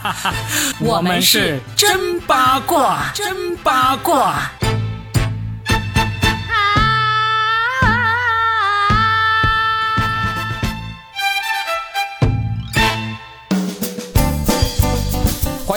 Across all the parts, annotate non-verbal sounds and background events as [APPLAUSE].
[LAUGHS] 我们是真八卦，真八卦。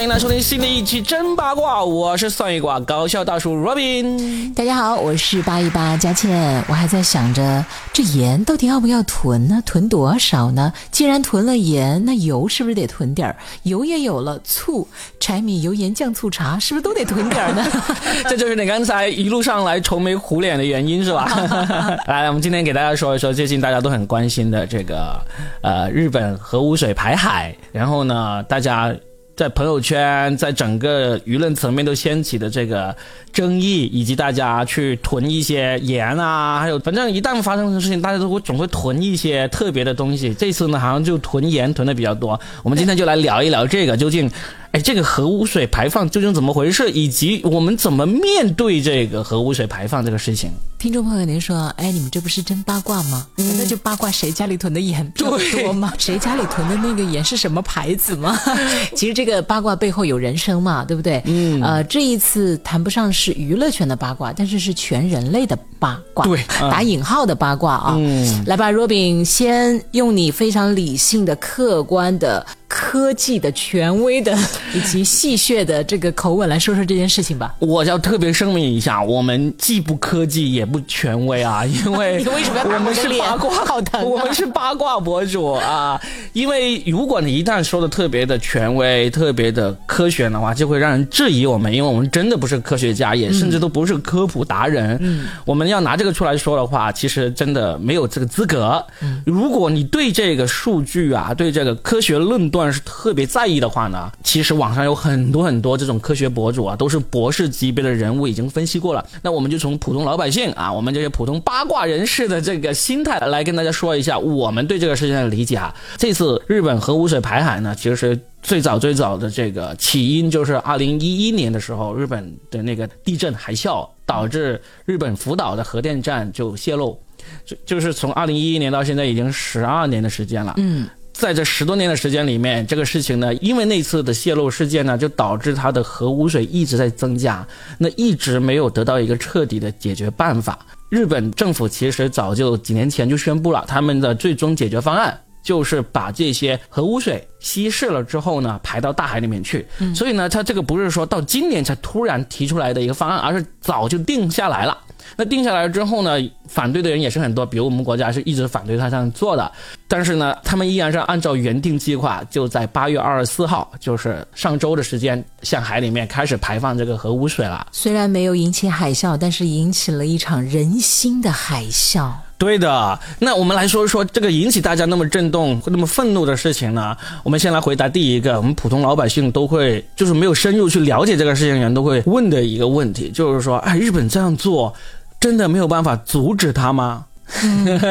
迎来收听新的一期真八卦，我是算一卦搞笑大叔 Robin。大家好，我是八一八佳倩。我还在想着，这盐到底要不要囤呢？囤多少呢？既然囤了盐，那油是不是得囤点儿？油也有了，醋、柴米油盐酱醋茶是不是都得囤点儿呢？[LAUGHS] 这就是你刚才一路上来愁眉苦脸的原因是吧？[LAUGHS] 来，我们今天给大家说一说最近大家都很关心的这个呃日本核污水排海，然后呢，大家。在朋友圈，在整个舆论层面都掀起的这个争议，以及大家去囤一些盐啊，还有反正一旦发生的事情，大家都会总会囤一些特别的东西。这次呢，好像就囤盐囤的比较多。我们今天就来聊一聊这个究竟。哎，这个核污水排放究竟怎么回事？以及我们怎么面对这个核污水排放这个事情？听众朋友，您说，哎，你们这不是真八卦吗？那就八卦谁家里囤的盐多吗？谁家里囤的那个盐是什么牌子吗？[LAUGHS] 其实这个八卦背后有人生嘛，对不对？嗯。呃，这一次谈不上是娱乐圈的八卦，但是是全人类的八卦，对，打引号的八卦啊。嗯。来吧，Robin，先用你非常理性的、客观的。科技的权威的 [LAUGHS] 以及戏谑的这个口吻来说说这件事情吧。我要特别声明一下，我们既不科技也不权威啊，[LAUGHS] 因为你为什么 [LAUGHS] 我们是八卦？好疼！我们是八卦博主啊，因为如果你一旦说的特别的权威、特别的科学的话，就会让人质疑我们，因为我们真的不是科学家，也甚至都不是科普达人。嗯，我们要拿这个出来说的话，其实真的没有这个资格。嗯，如果你对这个数据啊，对这个科学论断。是特别在意的话呢，其实网上有很多很多这种科学博主啊，都是博士级别的人物，已经分析过了。那我们就从普通老百姓啊，我们这些普通八卦人士的这个心态来跟大家说一下我们对这个事情的理解啊。这次日本核污水排海呢，其实最早最早的这个起因就是二零一一年的时候，日本的那个地震海啸导致日本福岛的核电站就泄漏，就就是从二零一一年到现在已经十二年的时间了。嗯。在这十多年的时间里面，这个事情呢，因为那次的泄漏事件呢，就导致它的核污水一直在增加，那一直没有得到一个彻底的解决办法。日本政府其实早就几年前就宣布了，他们的最终解决方案就是把这些核污水稀释了之后呢，排到大海里面去。所以呢，它这个不是说到今年才突然提出来的一个方案，而是早就定下来了。那定下来之后呢，反对的人也是很多，比如我们国家是一直反对他这样做的，但是呢，他们依然是按照原定计划，就在八月二十四号，就是上周的时间，向海里面开始排放这个核污水了。虽然没有引起海啸，但是引起了一场人心的海啸。对的，那我们来说一说这个引起大家那么震动、那么愤怒的事情呢？我们先来回答第一个，我们普通老百姓都会，就是没有深入去了解这个事情人都会问的一个问题，就是说，哎，日本这样做。真的没有办法阻止他吗？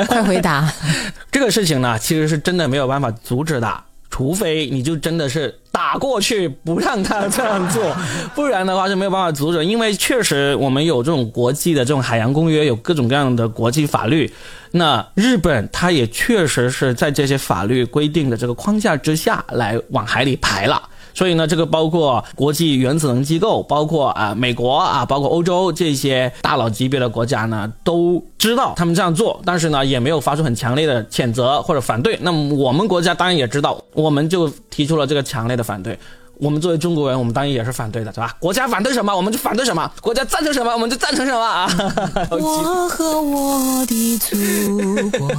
快回答！[LAUGHS] 这个事情呢，其实是真的没有办法阻止的，除非你就真的是打过去不让他这样做，不然的话是没有办法阻止。因为确实我们有这种国际的这种海洋公约，有各种各样的国际法律。那日本它也确实是在这些法律规定的这个框架之下来往海里排了。所以呢，这个包括国际原子能机构，包括啊美国啊，包括欧洲这些大佬级别的国家呢，都知道他们这样做，但是呢，也没有发出很强烈的谴责或者反对。那么我们国家当然也知道，我们就提出了这个强烈的反对。我们作为中国人，我们当然也是反对的，对吧？国家反对什么，我们就反对什么；国家赞成什么，我们就赞成什么啊！[LAUGHS] 我和我的祖国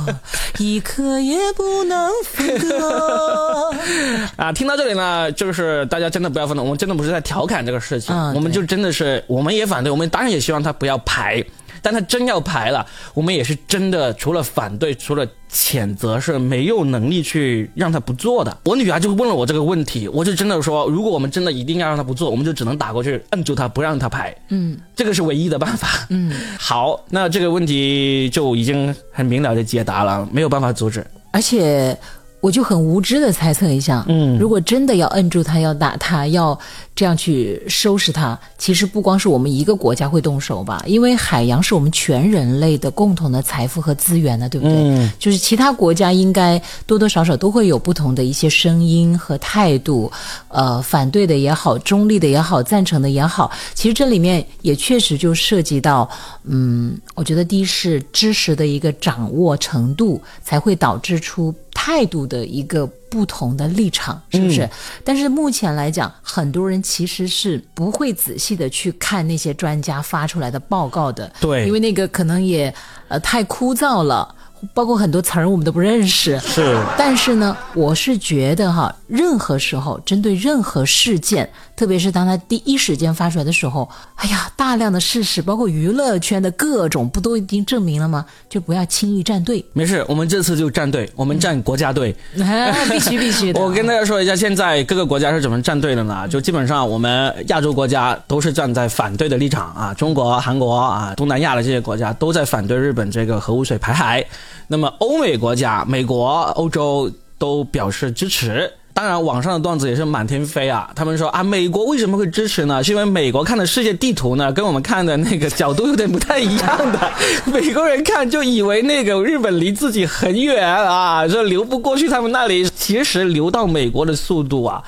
一刻也不能分割。[LAUGHS] 啊，听到这里呢，就是大家真的不要愤怒，我们真的不是在调侃这个事情，我们就真的是，我们也反对，我们当然也希望他不要排。但他真要排了，我们也是真的除了反对，除了谴责，是没有能力去让他不做的。我女儿就问了我这个问题，我就真的说，如果我们真的一定要让他不做，我们就只能打过去摁住他，不让他排。嗯，这个是唯一的办法。嗯，好，那这个问题就已经很明了的解答了，没有办法阻止。而且。我就很无知的猜测一下，嗯，如果真的要摁住他，要打他，要这样去收拾它，其实不光是我们一个国家会动手吧，因为海洋是我们全人类的共同的财富和资源呢，对不对？嗯，就是其他国家应该多多少少都会有不同的一些声音和态度，呃，反对的也好，中立的也好，赞成的也好，其实这里面也确实就涉及到，嗯，我觉得第一是知识的一个掌握程度，才会导致出。态度的一个不同的立场，是不是？但是目前来讲，很多人其实是不会仔细的去看那些专家发出来的报告的，对，因为那个可能也呃太枯燥了。包括很多词儿我们都不认识，是。但是呢，我是觉得哈，任何时候针对任何事件，特别是当他第一时间发出来的时候，哎呀，大量的事实，包括娱乐圈的各种，不都已经证明了吗？就不要轻易站队。没事，我们这次就站队，我们站国家队，[LAUGHS] 必须必须的。我跟大家说一下，现在各个国家是怎么站队的呢？就基本上我们亚洲国家都是站在反对的立场啊，中国、韩国啊，东南亚的这些国家都在反对日本这个核污水排海。那么欧美国家，美国、欧洲都表示支持。当然，网上的段子也是满天飞啊。他们说啊，美国为什么会支持呢？是因为美国看的世界地图呢，跟我们看的那个角度有点不太一样的。美国人看就以为那个日本离自己很远啊，说流不过去他们那里。其实流到美国的速度啊，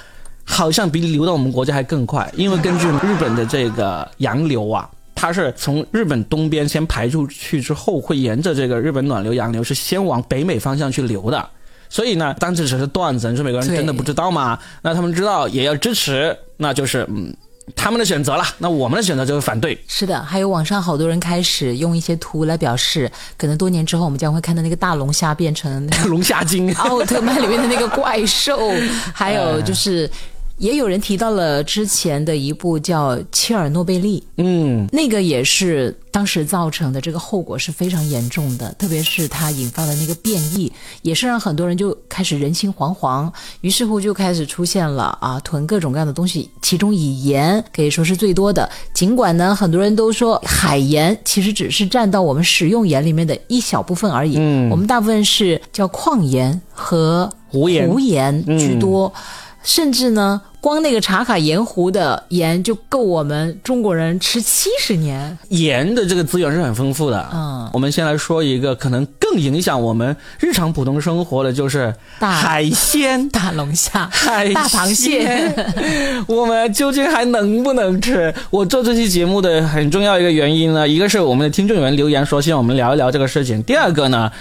好像比流到我们国家还更快，因为根据日本的这个洋流啊。它是从日本东边先排出去之后，会沿着这个日本暖流洋流是先往北美方向去流的。所以呢，当时只是段子，你说美国人真的不知道吗？那他们知道也要支持，那就是嗯他们的选择了。那我们的选择就是反对。是的，还有网上好多人开始用一些图来表示，可能多年之后我们将会看到那个大龙虾变成龙虾精，奥特曼里面的那个怪兽，[LAUGHS] 还有就是。也有人提到了之前的一部叫《切尔诺贝利》，嗯，那个也是当时造成的这个后果是非常严重的，特别是它引发的那个变异，也是让很多人就开始人心惶惶，于是乎就开始出现了啊囤各种各样的东西，其中以盐可以说是最多的。尽管呢，很多人都说海盐其实只是占到我们食用盐里面的一小部分而已，嗯，我们大部分是叫矿盐和湖盐居多。甚至呢，光那个茶卡盐湖的盐就够我们中国人吃七十年。盐的这个资源是很丰富的。嗯，我们先来说一个可能更影响我们日常普通生活的，就是海鲜、大龙虾、海大螃蟹。[LAUGHS] 我们究竟还能不能吃？我做这期节目的很重要一个原因呢，一个是我们的听众有人留言说希望我们聊一聊这个事情，第二个呢。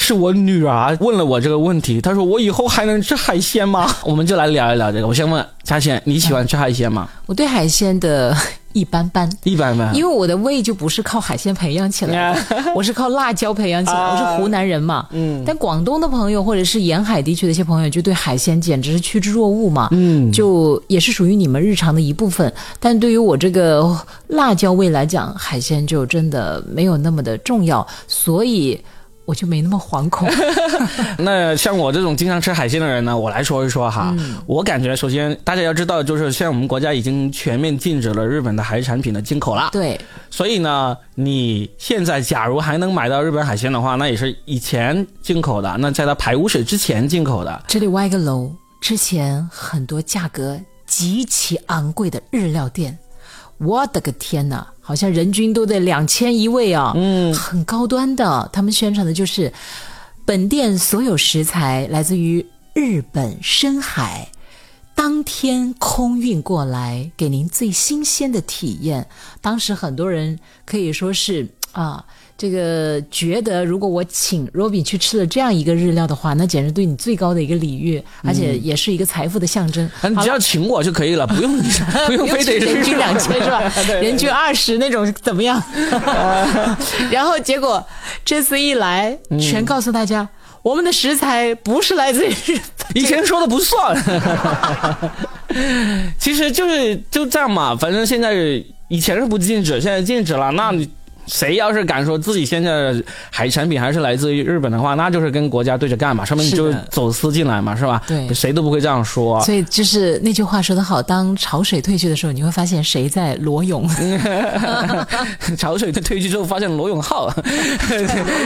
是我女儿问了我这个问题，她说我以后还能吃海鲜吗？[LAUGHS] 我们就来聊一聊这个。我先问嘉欣，你喜欢吃海鲜吗？我对海鲜的一般般，一般般，因为我的胃就不是靠海鲜培养起来的，[LAUGHS] 我是靠辣椒培养起来。我是湖南人嘛，嗯，但广东的朋友或者是沿海地区的一些朋友，就对海鲜简直是趋之若鹜嘛，嗯，就也是属于你们日常的一部分。但对于我这个辣椒胃来讲，海鲜就真的没有那么的重要，所以。我就没那么惶恐。[LAUGHS] 那像我这种经常吃海鲜的人呢，我来说一说哈。我感觉首先大家要知道，就是现在我们国家已经全面禁止了日本的海产品的进口了。对。所以呢，你现在假如还能买到日本海鲜的话，那也是以前进口的，那在它排污水之前进口的。这里挖一个楼，之前很多价格极其昂贵的日料店。我的个天哪，好像人均都得两千一位啊，嗯，很高端的。他们宣传的就是本店所有食材来自于日本深海，当天空运过来，给您最新鲜的体验。当时很多人可以说是啊。这个觉得，如果我请 Robin 去吃了这样一个日料的话，那简直对你最高的一个礼遇，而且也是一个财富的象征。你只要请我就可以了，不用 [LAUGHS] 不用非得人均两千是吧？[LAUGHS] 人均二十那种怎么样？[LAUGHS] 然后结果这次一来，全告诉大家，我们的食材不是来自于日本。以前说的不算，其实就是就这样嘛。反正现在以前是不禁止，现在禁止了，那你。谁要是敢说自己现在的海产品还是来自于日本的话，那就是跟国家对着干嘛，说明你就走私进来嘛，是吧？对，谁都不会这样说。所以就是那句话说得好，当潮水退去的时候，你会发现谁在裸泳。[LAUGHS] 潮水退去之后，发现罗永浩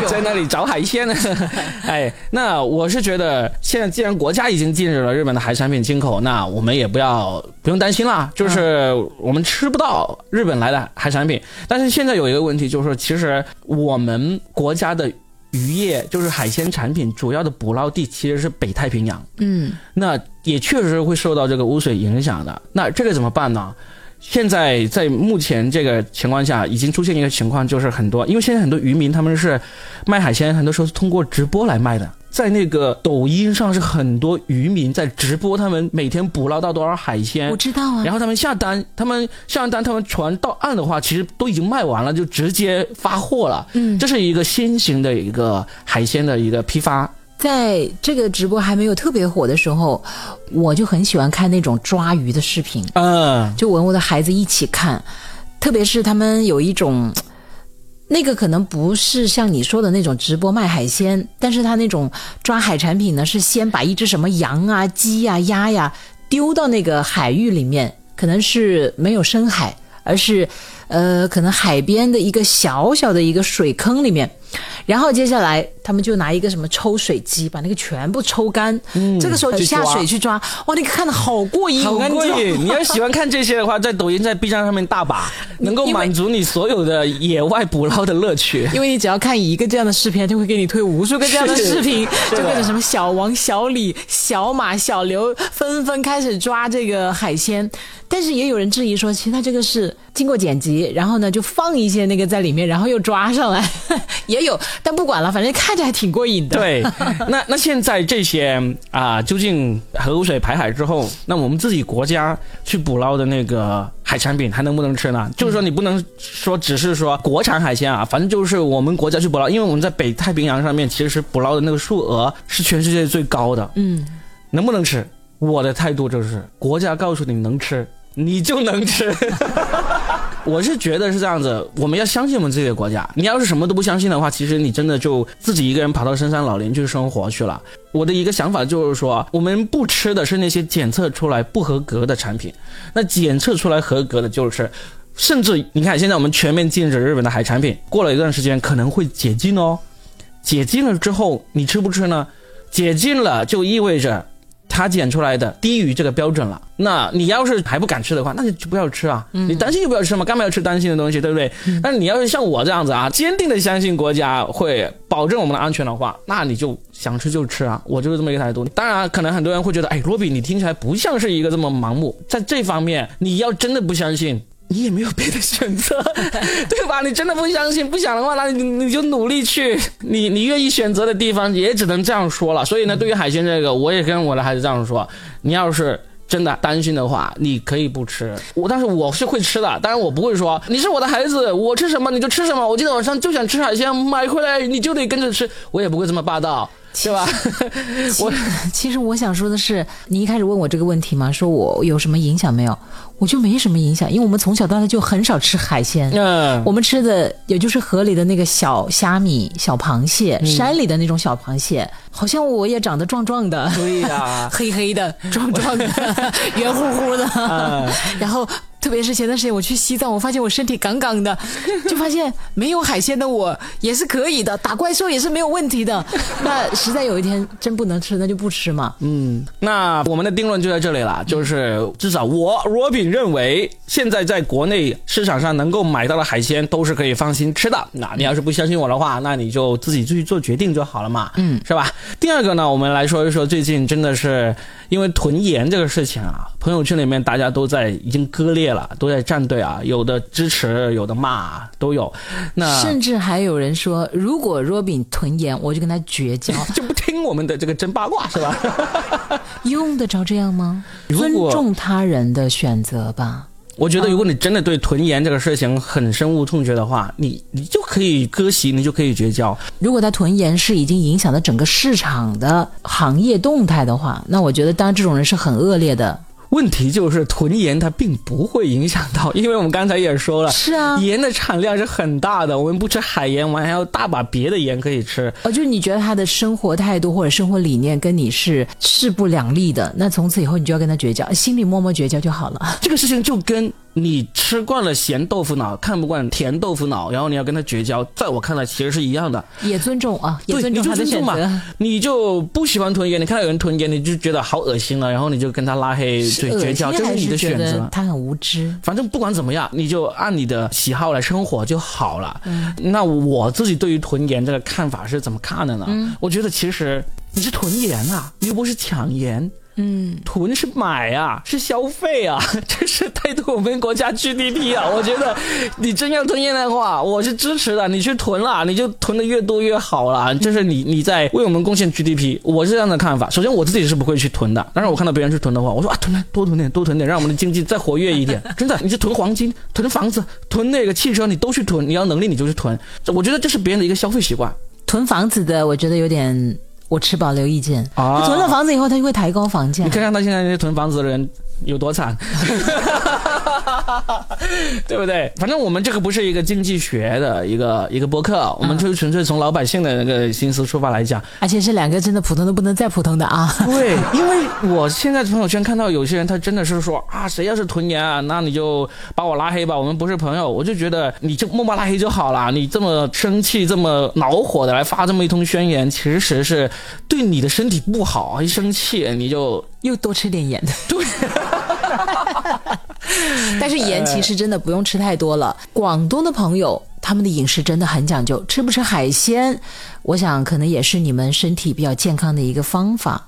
在那里找海鲜呢。[LAUGHS] 哎，那我是觉得，现在既然国家已经禁止了日本的海产品进口，那我们也不要不用担心啦，就是我们吃不到日本来的海产品。但是现在有一个问题，就是说其实我们国家的渔业，就是海鲜产品主要的捕捞地其实是北太平洋。嗯，那也确实会受到这个污水影响的。那这个怎么办呢？现在在目前这个情况下，已经出现一个情况，就是很多，因为现在很多渔民他们是卖海鲜，很多时候是通过直播来卖的。在那个抖音上是很多渔民在直播，他们每天捕捞到多少海鲜，我知道啊。然后他们下单，他们下完单，他们船到岸的话，其实都已经卖完了，就直接发货了。嗯，这是一个新型的一个海鲜的一个批发。在这个直播还没有特别火的时候，我就很喜欢看那种抓鱼的视频。嗯，就我我的孩子一起看，特别是他们有一种。那个可能不是像你说的那种直播卖海鲜，但是他那种抓海产品呢，是先把一只什么羊啊、鸡呀、鸭呀丢到那个海域里面，可能是没有深海，而是，呃，可能海边的一个小小的一个水坑里面。然后接下来，他们就拿一个什么抽水机，把那个全部抽干。嗯，这个时候下水去抓，哇，那个看的好过瘾，好过瘾！你要喜欢看这些的话，在抖音、在 B 站上面大把，能够满足你所有的野外捕捞的乐趣。因为你只要看一个这样的视频，就会给你推无数个这样的视频，就各种什么小王、小李、小马、小刘纷纷开始抓这个海鲜。但是也有人质疑说，其实他这个是经过剪辑，然后呢就放一些那个在里面，然后又抓上来，[LAUGHS] 也有。但不管了，反正看着还挺过瘾的。对，[LAUGHS] 那那现在这些啊，究竟核污水排海之后，那我们自己国家去捕捞的那个海产品还能不能吃呢？就是说你不能说只是说国产海鲜啊，反正就是我们国家去捕捞，因为我们在北太平洋上面其实捕捞的那个数额是全世界最高的。嗯，能不能吃？我的态度就是，国家告诉你能吃，你就能吃。我是觉得是这样子，我们要相信我们自己的国家。你要是什么都不相信的话，其实你真的就自己一个人跑到深山老林去生活去了。我的一个想法就是说，我们不吃的是那些检测出来不合格的产品，那检测出来合格的就是，甚至你看现在我们全面禁止日本的海产品，过了一段时间可能会解禁哦。解禁了之后，你吃不吃呢？解禁了就意味着。他检出来的低于这个标准了，那你要是还不敢吃的话，那你就不要吃啊！你担心就不要吃嘛，干嘛要吃担心的东西，对不对？但是你要是像我这样子啊，坚定的相信国家会保证我们的安全的话，那你就想吃就吃啊！我就是这么一个态度。当然，可能很多人会觉得，哎，罗比，你听起来不像是一个这么盲目，在这方面，你要真的不相信。你也没有别的选择，[LAUGHS] 对吧？你真的不相信、不想的话，那你你就努力去。你你愿意选择的地方，也只能这样说了。所以呢，对于海鲜这个，我也跟我的孩子这样说：你要是真的担心的话，你可以不吃。我但是我是会吃的，当然我不会说你是我的孩子，我吃什么你就吃什么。我今天晚上就想吃海鲜，买回来你就得跟着吃。我也不会这么霸道。是吧？我其实我想说的是，你一开始问我这个问题嘛，说我有什么影响没有？我就没什么影响，因为我们从小到大就很少吃海鲜。嗯，我们吃的也就是河里的那个小虾米、小螃蟹，山里的那种小螃蟹。好像我也长得壮壮的，对呀，[LAUGHS] 黑黑的、壮壮的、[LAUGHS] 圆乎乎的。[LAUGHS] 然后。特别是前段时间我去西藏，我发现我身体杠杠的，就发现没有海鲜的我也是可以的，打怪兽也是没有问题的。那实在有一天真不能吃，那就不吃嘛。嗯，那我们的定论就在这里了，就是至少我罗炳认为，现在在国内市场上能够买到的海鲜都是可以放心吃的。那你要是不相信我的话，那你就自己去做决定就好了嘛。嗯，是吧？第二个呢，我们来说一说最近真的是因为囤盐这个事情啊，朋友圈里面大家都在已经割裂。了，都在站队啊，有的支持，有的骂，都有。那甚至还有人说，如果若饼囤盐，我就跟他绝交，[LAUGHS] 就不听我们的这个真八卦，是吧？[LAUGHS] 用得着这样吗？尊重他人的选择吧。我觉得，如果你真的对囤盐这个事情很深恶痛绝的话，你你就可以割席，你就可以绝交。如果他囤盐是已经影响了整个市场的行业动态的话，那我觉得，当然这种人是很恶劣的。问题就是囤盐它并不会影响到，因为我们刚才也说了，是啊盐的产量是很大的，我们不吃海盐，我们还有大把别的盐可以吃。哦，就是你觉得他的生活态度或者生活理念跟你是势不两立的，那从此以后你就要跟他绝交，心里默默绝交就好了。这个事情就跟你吃惯了咸豆腐脑，看不惯甜豆腐脑，然后你要跟他绝交，在我看来其实是一样的。也尊重啊，尊重他的尊重选择。嘛，你就不喜欢囤盐，你看到有人囤盐，你就觉得好恶心了，然后你就跟他拉黑，对，绝交，这是你的选择。他很无知。反正不管怎么样，你就按你的喜好来生活就好了。那我自己对于囤盐这个看法是怎么看的呢？我觉得其实你是囤盐啊，你又不是抢盐。嗯，囤是买啊，是消费啊，[LAUGHS] 这是带动我们国家 GDP 啊。[LAUGHS] 我觉得你真要囤盐的话，我是支持的。你去囤了，你就囤的越多越好了。这是你你在为我们贡献 GDP，我是这样的看法。首先我自己是不会去囤的，但是我看到别人去囤的话，我说啊，囤点多囤点多囤点，让我们的经济再活跃一点。[LAUGHS] 真的，你去囤黄金、囤房子、囤那个汽车，你都去囤，你要能力你就去囤。我觉得这是别人的一个消费习惯。囤房子的，我觉得有点，我持保留意见。啊他囤了房子以后，他就会抬高房价你。看看他现在那些囤房子的人有多惨，[LAUGHS] 对不对？反正我们这个不是一个经济学的一个一个博客，我们就是纯粹从老百姓的那个心思出发来讲。而且是两个真的普通的不能再普通的啊！对，因为我现在朋友圈看到有些人，他真的是说啊，谁要是囤盐啊，那你就把我拉黑吧，我们不是朋友。我就觉得你就默默拉黑就好了，你这么生气、这么恼火的来发这么一通宣言，其实是对你的身体不好。一生气你就又多吃点盐。对。[LAUGHS] 但是盐其实真的不用吃太多了。广东的朋友，他们的饮食真的很讲究，吃不吃海鲜，我想可能也是你们身体比较健康的一个方法。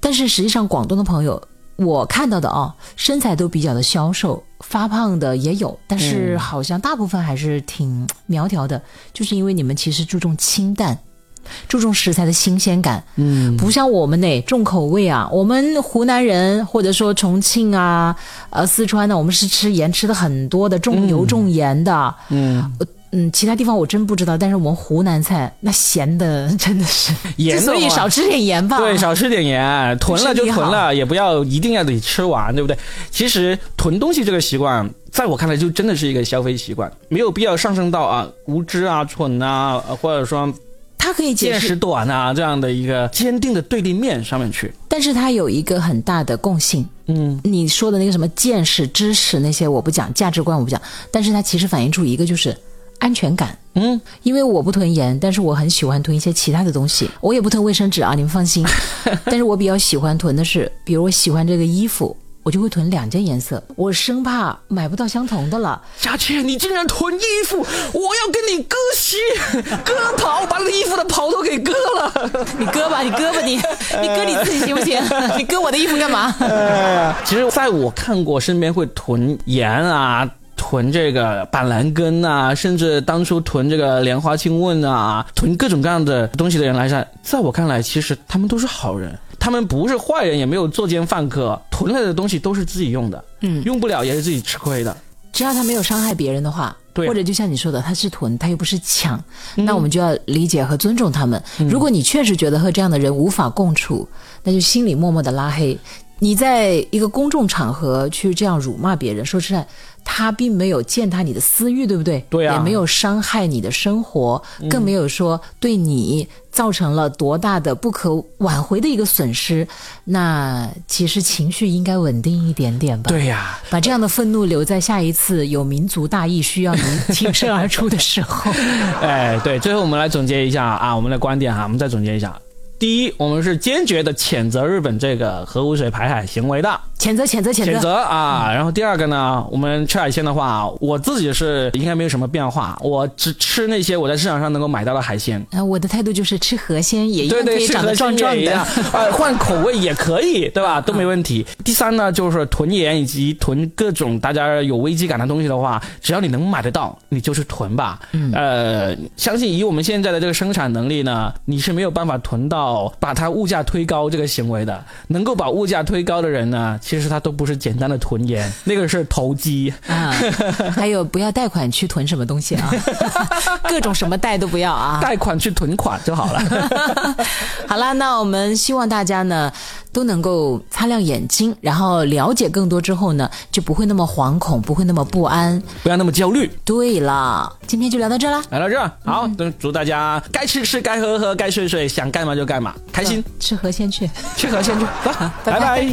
但是实际上，广东的朋友，我看到的啊，身材都比较的消瘦，发胖的也有，但是好像大部分还是挺苗条的，就是因为你们其实注重清淡。注重食材的新鲜感，嗯，不像我们呢重口味啊。我们湖南人或者说重庆啊、呃四川的，我们是吃盐吃的很多的，重油重盐的。嗯，嗯，其他地方我真不知道，但是我们湖南菜那咸的真的是盐的所以少吃点盐吧。对，少吃点盐，囤了就囤了，也不要一定要得吃完，对不对？其实囤东西这个习惯，在我看来就真的是一个消费习惯，没有必要上升到啊无知啊、蠢啊，呃或者说它可以见识短啊这样的一个坚定的对立面上面去。但是它有一个很大的共性，嗯，你说的那个什么见识、知识那些我不讲，价值观我不讲，但是它其实反映出一个就是安全感。嗯，因为我不囤盐，但是我很喜欢囤一些其他的东西。我也不囤卫生纸啊，你们放心。[LAUGHS] 但是我比较喜欢囤的是，比如我喜欢这个衣服，我就会囤两件颜色，我生怕买不到相同的了。佳倩，你竟然囤衣服，我要跟你割席、割袍，把你的衣服的袍都给割了。[LAUGHS] 你割吧，你割吧，你你割你自己行不行？[LAUGHS] 你割我的衣服干嘛？其实，在我看过身边会囤盐啊。囤这个板蓝根啊，甚至当初囤这个莲花清瘟啊，囤各种各样的东西的人来讲，在我看来，其实他们都是好人，他们不是坏人，也没有作奸犯科，囤来的东西都是自己用的，嗯用不了也是自己吃亏的。只要他没有伤害别人的话，对或者就像你说的，他是囤，他又不是抢，那我们就要理解和尊重他们。如果你确实觉得和这样的人无法共处，那就心里默默的拉黑。你在一个公众场合去这样辱骂别人，说实在，他并没有践踏你的私欲，对不对？对啊也没有伤害你的生活，更没有说对你造成了多大的不可挽回的一个损失。那其实情绪应该稳定一点点吧。对呀、把这样的愤怒留在下一次有民族大义需要你挺身而出的时候。[LAUGHS] 哎，对，最后我们来总结一下啊，我们的观点哈，我们再总结一下。第一，我们是坚决的谴责日本这个核污水排海行为的，谴责谴责谴责！谴责啊。然后第二个呢，我们吃海鲜的话，我自己是应该没有什么变化，我只吃那些我在市场上能够买到的海鲜。啊，我的态度就是吃河鲜也一样可以长得壮壮的。呃，[LAUGHS] 换口味也可以，对吧？都没问题。第三呢，就是囤盐以及囤各种大家有危机感的东西的话，只要你能买得到，你就是囤吧。嗯，呃，相信以我们现在的这个生产能力呢，你是没有办法囤到把它物价推高这个行为的。能够把物价推高的人呢，其实他都不是简单的囤盐，那个是投机啊。还有不要贷款去囤什么东西啊，[LAUGHS] 各种什么贷都不要啊，贷款去囤款就好了。[LAUGHS] 好了，那我们希望大家呢都能够擦亮眼睛，然后了解更多之后呢，就不会那么惶恐，不会那么不安，不要那么焦虑。对了，今天就聊到这了，聊到这，好，祝大家该吃吃，该喝喝，该睡睡，想干嘛就干嘛，开心。吃河鲜去，吃河鲜去，[LAUGHS] 走，拜拜。